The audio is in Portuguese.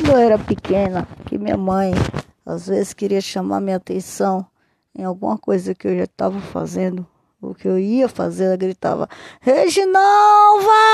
quando eu era pequena, que minha mãe às vezes queria chamar minha atenção em alguma coisa que eu já estava fazendo, o que eu ia fazer, ela gritava: Reginalva!